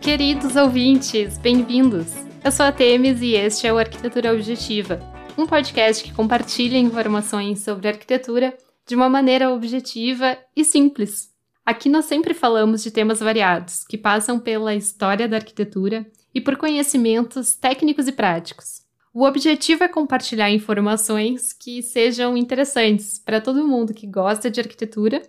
Queridos ouvintes, bem-vindos! Eu sou a Temis e este é o Arquitetura Objetiva, um podcast que compartilha informações sobre arquitetura de uma maneira objetiva e simples. Aqui nós sempre falamos de temas variados, que passam pela história da arquitetura e por conhecimentos técnicos e práticos. O objetivo é compartilhar informações que sejam interessantes para todo mundo que gosta de arquitetura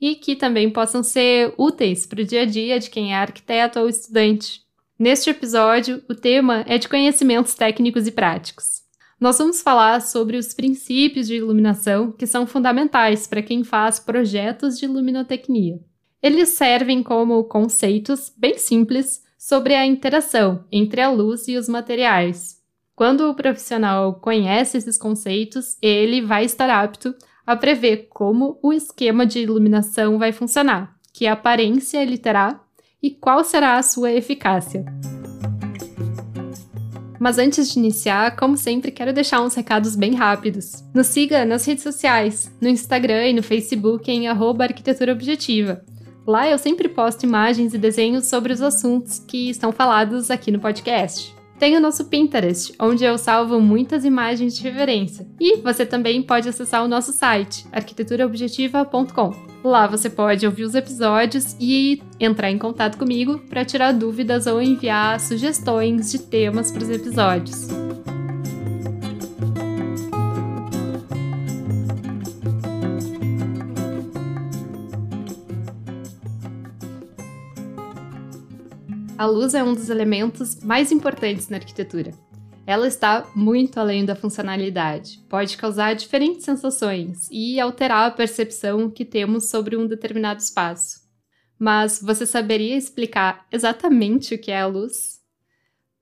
e que também possam ser úteis para o dia a dia de quem é arquiteto ou estudante. Neste episódio, o tema é de conhecimentos técnicos e práticos nós vamos falar sobre os princípios de iluminação que são fundamentais para quem faz projetos de luminotecnia. Eles servem como conceitos bem simples sobre a interação entre a luz e os materiais. Quando o profissional conhece esses conceitos, ele vai estar apto a prever como o esquema de iluminação vai funcionar, que aparência ele terá e qual será a sua eficácia. Mas antes de iniciar, como sempre, quero deixar uns recados bem rápidos. Nos siga nas redes sociais, no Instagram e no Facebook em arquitetura objetiva. Lá eu sempre posto imagens e desenhos sobre os assuntos que estão falados aqui no podcast. Tem o nosso Pinterest, onde eu salvo muitas imagens de referência. E você também pode acessar o nosso site, arquiteturaobjetiva.com. Lá você pode ouvir os episódios e entrar em contato comigo para tirar dúvidas ou enviar sugestões de temas para os episódios. A luz é um dos elementos mais importantes na arquitetura. Ela está muito além da funcionalidade, pode causar diferentes sensações e alterar a percepção que temos sobre um determinado espaço. Mas você saberia explicar exatamente o que é a luz?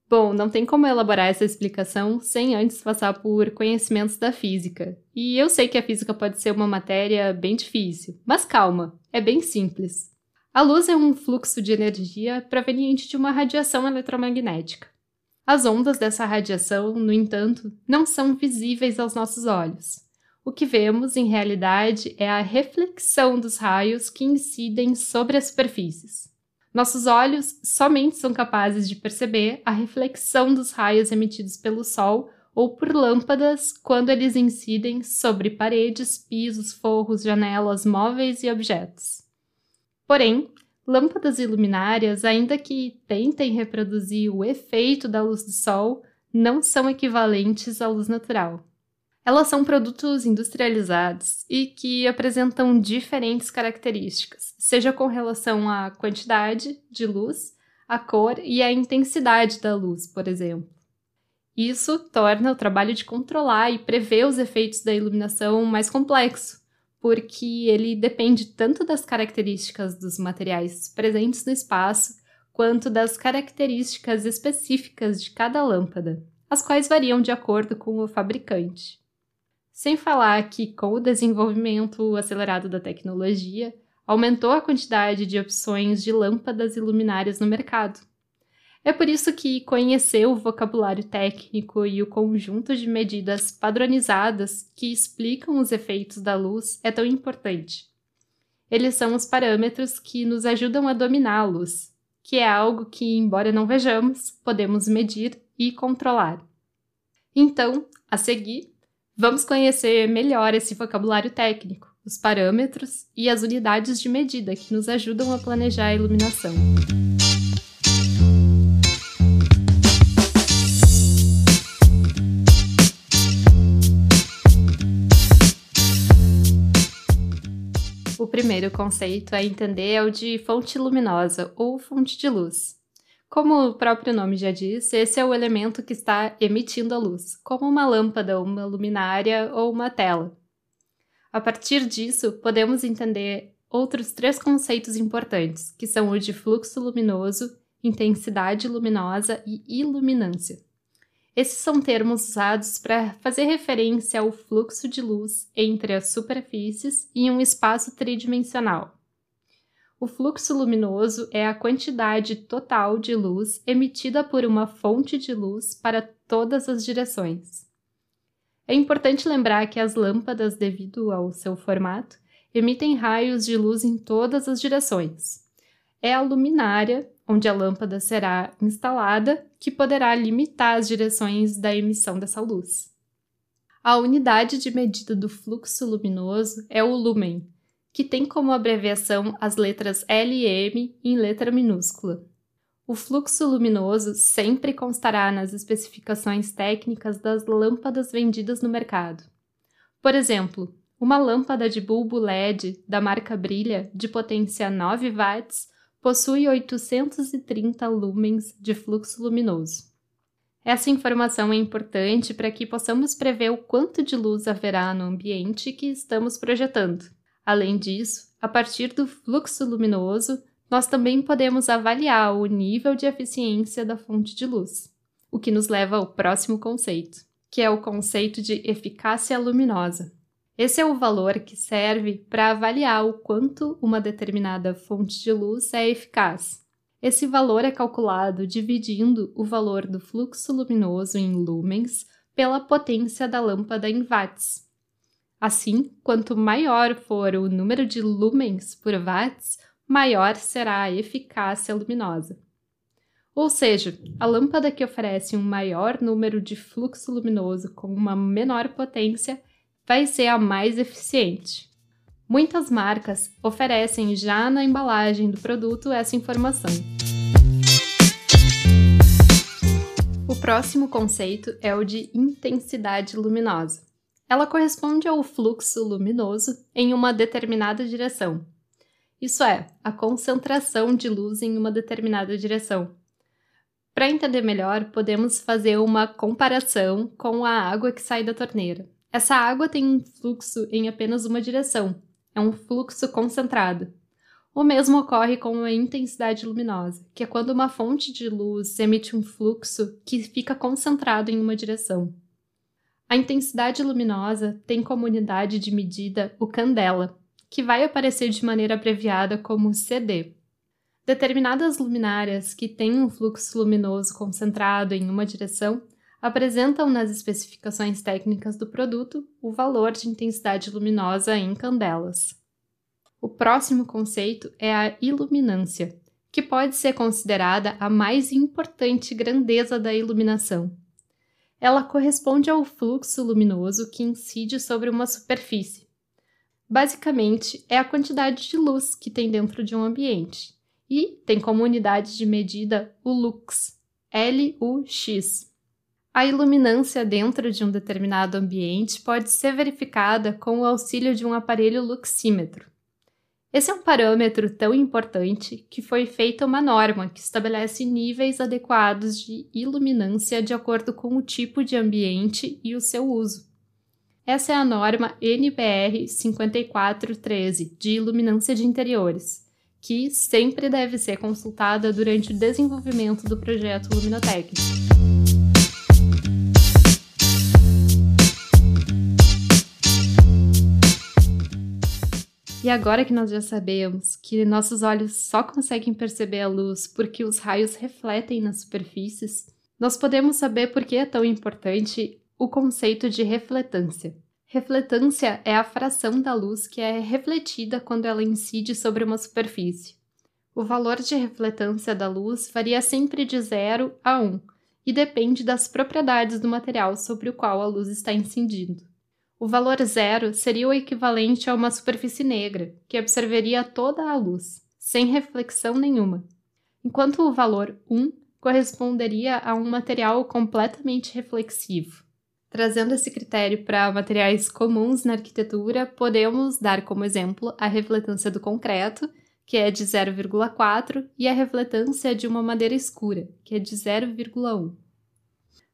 Bom, não tem como elaborar essa explicação sem antes passar por conhecimentos da física. E eu sei que a física pode ser uma matéria bem difícil, mas calma, é bem simples. A luz é um fluxo de energia proveniente de uma radiação eletromagnética. As ondas dessa radiação, no entanto, não são visíveis aos nossos olhos. O que vemos, em realidade, é a reflexão dos raios que incidem sobre as superfícies. Nossos olhos somente são capazes de perceber a reflexão dos raios emitidos pelo Sol ou por lâmpadas quando eles incidem sobre paredes, pisos, forros, janelas, móveis e objetos. Porém, Lâmpadas e ainda que tentem reproduzir o efeito da luz do sol, não são equivalentes à luz natural. Elas são produtos industrializados e que apresentam diferentes características, seja com relação à quantidade de luz, a cor e a intensidade da luz, por exemplo. Isso torna o trabalho de controlar e prever os efeitos da iluminação mais complexo, porque ele depende tanto das características dos materiais presentes no espaço, quanto das características específicas de cada lâmpada, as quais variam de acordo com o fabricante. Sem falar que, com o desenvolvimento acelerado da tecnologia, aumentou a quantidade de opções de lâmpadas e luminárias no mercado, é por isso que conhecer o vocabulário técnico e o conjunto de medidas padronizadas que explicam os efeitos da luz é tão importante. Eles são os parâmetros que nos ajudam a dominar a luz, que é algo que, embora não vejamos, podemos medir e controlar. Então, a seguir, vamos conhecer melhor esse vocabulário técnico, os parâmetros e as unidades de medida que nos ajudam a planejar a iluminação. Primeiro conceito a entender é o de fonte luminosa ou fonte de luz. Como o próprio nome já diz, esse é o elemento que está emitindo a luz, como uma lâmpada, uma luminária ou uma tela. A partir disso, podemos entender outros três conceitos importantes, que são o de fluxo luminoso, intensidade luminosa e iluminância. Esses são termos usados para fazer referência ao fluxo de luz entre as superfícies em um espaço tridimensional. O fluxo luminoso é a quantidade total de luz emitida por uma fonte de luz para todas as direções. É importante lembrar que as lâmpadas, devido ao seu formato, emitem raios de luz em todas as direções. É a luminária, onde a lâmpada será instalada, que poderá limitar as direções da emissão dessa luz. A unidade de medida do fluxo luminoso é o lumen, que tem como abreviação as letras L e M em letra minúscula. O fluxo luminoso sempre constará nas especificações técnicas das lâmpadas vendidas no mercado. Por exemplo, uma lâmpada de bulbo LED da marca Brilha, de potência 9 watts, possui 830 lumens de fluxo luminoso. Essa informação é importante para que possamos prever o quanto de luz haverá no ambiente que estamos projetando. Além disso, a partir do fluxo luminoso, nós também podemos avaliar o nível de eficiência da fonte de luz, o que nos leva ao próximo conceito, que é o conceito de eficácia luminosa. Esse é o valor que serve para avaliar o quanto uma determinada fonte de luz é eficaz. Esse valor é calculado dividindo o valor do fluxo luminoso em lumens pela potência da lâmpada em watts. Assim, quanto maior for o número de lumens por watts, maior será a eficácia luminosa. Ou seja, a lâmpada que oferece um maior número de fluxo luminoso com uma menor potência vai ser a mais eficiente. Muitas marcas oferecem já na embalagem do produto essa informação. O próximo conceito é o de intensidade luminosa. Ela corresponde ao fluxo luminoso em uma determinada direção. Isso é, a concentração de luz em uma determinada direção. Para entender melhor, podemos fazer uma comparação com a água que sai da torneira. Essa água tem um fluxo em apenas uma direção, é um fluxo concentrado. O mesmo ocorre com a intensidade luminosa, que é quando uma fonte de luz emite um fluxo que fica concentrado em uma direção. A intensidade luminosa tem como unidade de medida o candela, que vai aparecer de maneira abreviada como CD. Determinadas luminárias que têm um fluxo luminoso concentrado em uma direção apresentam nas especificações técnicas do produto o valor de intensidade luminosa em candelas. O próximo conceito é a iluminância, que pode ser considerada a mais importante grandeza da iluminação. Ela corresponde ao fluxo luminoso que incide sobre uma superfície. Basicamente, é a quantidade de luz que tem dentro de um ambiente, e tem como unidade de medida o lux, L-U-X, a iluminância dentro de um determinado ambiente pode ser verificada com o auxílio de um aparelho luxímetro. Esse é um parâmetro tão importante que foi feita uma norma que estabelece níveis adequados de iluminância de acordo com o tipo de ambiente e o seu uso. Essa é a norma NBR 5413 de iluminância de interiores, que sempre deve ser consultada durante o desenvolvimento do projeto luminotécnico. E agora que nós já sabemos que nossos olhos só conseguem perceber a luz porque os raios refletem nas superfícies, nós podemos saber por que é tão importante o conceito de refletância. Refletância é a fração da luz que é refletida quando ela incide sobre uma superfície. O valor de refletância da luz varia sempre de 0 a 1 e depende das propriedades do material sobre o qual a luz está incidindo. O valor zero seria o equivalente a uma superfície negra, que absorveria toda a luz, sem reflexão nenhuma, enquanto o valor 1 corresponderia a um material completamente reflexivo. Trazendo esse critério para materiais comuns na arquitetura, podemos dar como exemplo a refletância do concreto, que é de 0,4, e a refletância de uma madeira escura, que é de 0,1.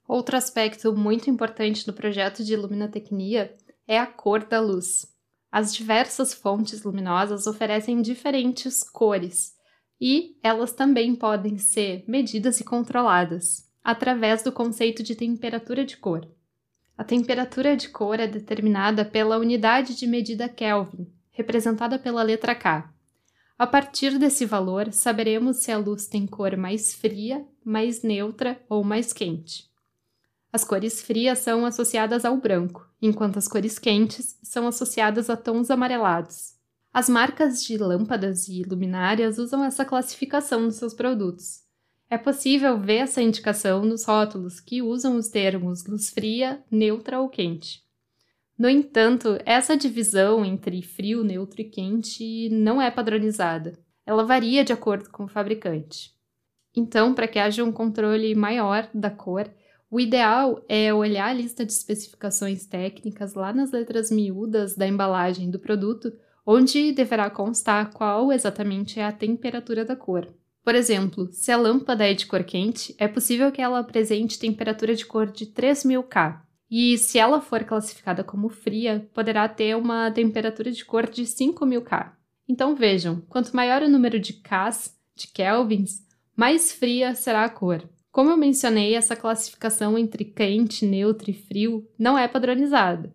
Outro aspecto muito importante no projeto de iluminotecnia é a cor da luz. As diversas fontes luminosas oferecem diferentes cores e elas também podem ser medidas e controladas através do conceito de temperatura de cor. A temperatura de cor é determinada pela unidade de medida Kelvin, representada pela letra K. A partir desse valor, saberemos se a luz tem cor mais fria, mais neutra ou mais quente. As cores frias são associadas ao branco, enquanto as cores quentes são associadas a tons amarelados. As marcas de lâmpadas e luminárias usam essa classificação nos seus produtos. É possível ver essa indicação nos rótulos que usam os termos luz fria, neutra ou quente. No entanto, essa divisão entre frio, neutro e quente não é padronizada. Ela varia de acordo com o fabricante. Então, para que haja um controle maior da cor, o ideal é olhar a lista de especificações técnicas lá nas letras miúdas da embalagem do produto onde deverá constar qual exatamente é a temperatura da cor. Por exemplo, se a lâmpada é de cor quente, é possível que ela apresente temperatura de cor de 3000 K. E se ela for classificada como fria, poderá ter uma temperatura de cor de 5000 K. Então vejam, quanto maior o número de Ks, de kelvins, mais fria será a cor. Como eu mencionei, essa classificação entre quente, neutro e frio não é padronizada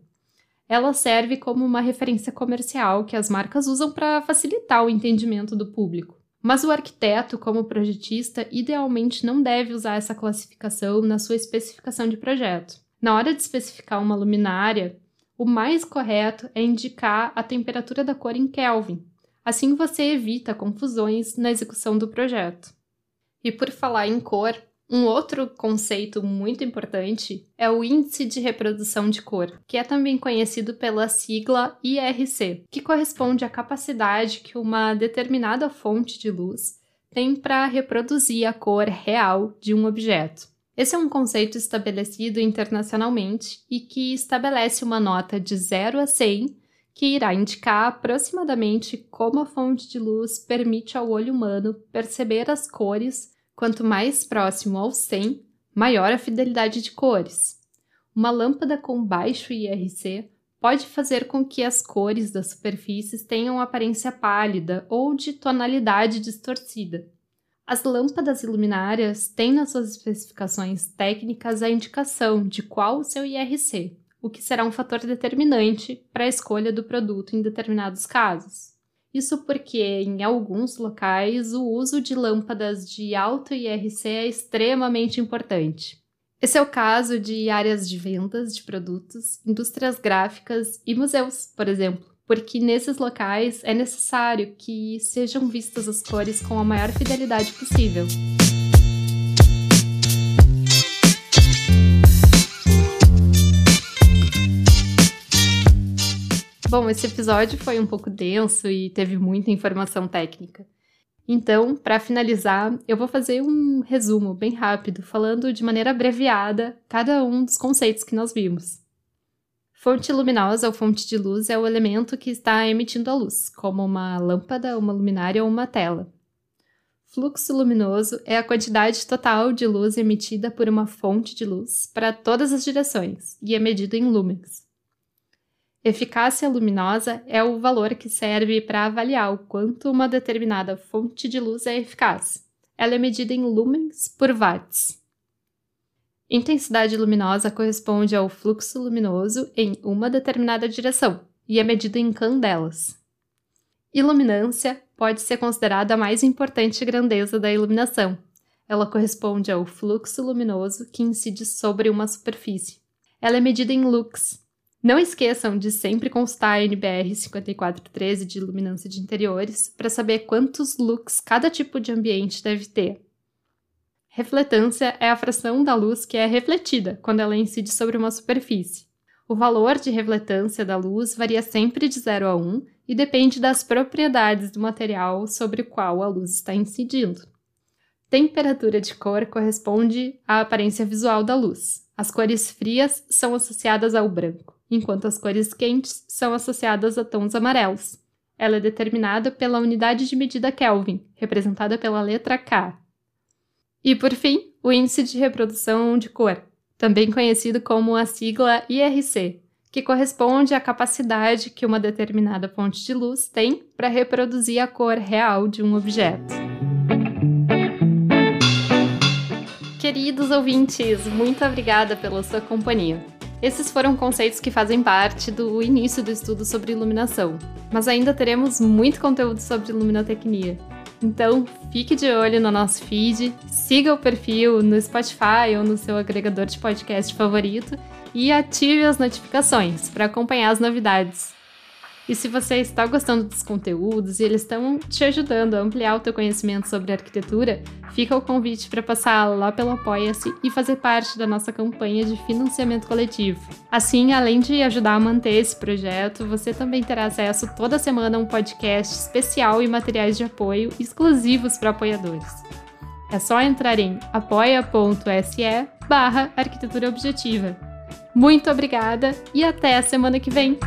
ela serve como uma referência comercial que as marcas usam para facilitar o entendimento do público. Mas o arquiteto, como projetista, idealmente não deve usar essa classificação na sua especificação de projeto. Na hora de especificar uma luminária, o mais correto é indicar a temperatura da cor em Kelvin. Assim você evita confusões na execução do projeto. E por falar em cor, um outro conceito muito importante é o índice de reprodução de cor, que é também conhecido pela sigla IRC, que corresponde à capacidade que uma determinada fonte de luz tem para reproduzir a cor real de um objeto. Esse é um conceito estabelecido internacionalmente e que estabelece uma nota de 0 a 100 que irá indicar aproximadamente como a fonte de luz permite ao olho humano perceber as cores Quanto mais próximo ao 100, maior a fidelidade de cores. Uma lâmpada com baixo IRC pode fazer com que as cores das superfícies tenham aparência pálida ou de tonalidade distorcida. As lâmpadas iluminárias têm nas suas especificações técnicas a indicação de qual o seu IRC, o que será um fator determinante para a escolha do produto em determinados casos. Isso porque, em alguns locais, o uso de lâmpadas de alto IRC é extremamente importante. Esse é o caso de áreas de vendas de produtos, indústrias gráficas e museus, por exemplo, porque nesses locais é necessário que sejam vistas as cores com a maior fidelidade possível. Bom, esse episódio foi um pouco denso e teve muita informação técnica. Então, para finalizar, eu vou fazer um resumo bem rápido, falando de maneira abreviada cada um dos conceitos que nós vimos. Fonte luminosa ou fonte de luz é o elemento que está emitindo a luz, como uma lâmpada, uma luminária ou uma tela. Fluxo luminoso é a quantidade total de luz emitida por uma fonte de luz para todas as direções e é medido em lumens. Eficácia luminosa é o valor que serve para avaliar o quanto uma determinada fonte de luz é eficaz. Ela é medida em lumens por watts. Intensidade luminosa corresponde ao fluxo luminoso em uma determinada direção e é medida em candelas. Iluminância pode ser considerada a mais importante grandeza da iluminação. Ela corresponde ao fluxo luminoso que incide sobre uma superfície. Ela é medida em lux, não esqueçam de sempre constar a NBR 5413 de iluminância de interiores para saber quantos lux cada tipo de ambiente deve ter. Refletância é a fração da luz que é refletida quando ela incide sobre uma superfície. O valor de refletância da luz varia sempre de 0 a 1 e depende das propriedades do material sobre o qual a luz está incidindo. Temperatura de cor corresponde à aparência visual da luz. As cores frias são associadas ao branco enquanto as cores quentes são associadas a tons amarelos. Ela é determinada pela unidade de medida Kelvin, representada pela letra K. E, por fim, o índice de reprodução de cor, também conhecido como a sigla IRC, que corresponde à capacidade que uma determinada fonte de luz tem para reproduzir a cor real de um objeto. Queridos ouvintes, muito obrigada pela sua companhia. Esses foram conceitos que fazem parte do início do estudo sobre iluminação, mas ainda teremos muito conteúdo sobre iluminotecnia. Então, fique de olho no nosso feed, siga o perfil no Spotify ou no seu agregador de podcast favorito e ative as notificações para acompanhar as novidades. E se você está gostando dos conteúdos e eles estão te ajudando a ampliar o teu conhecimento sobre arquitetura, fica o convite para passar lá pelo Apoia-se e fazer parte da nossa campanha de financiamento coletivo. Assim, além de ajudar a manter esse projeto, você também terá acesso toda semana a um podcast especial e materiais de apoio exclusivos para apoiadores. É só entrar em apoia.se barra arquitetura objetiva. Muito obrigada e até a semana que vem!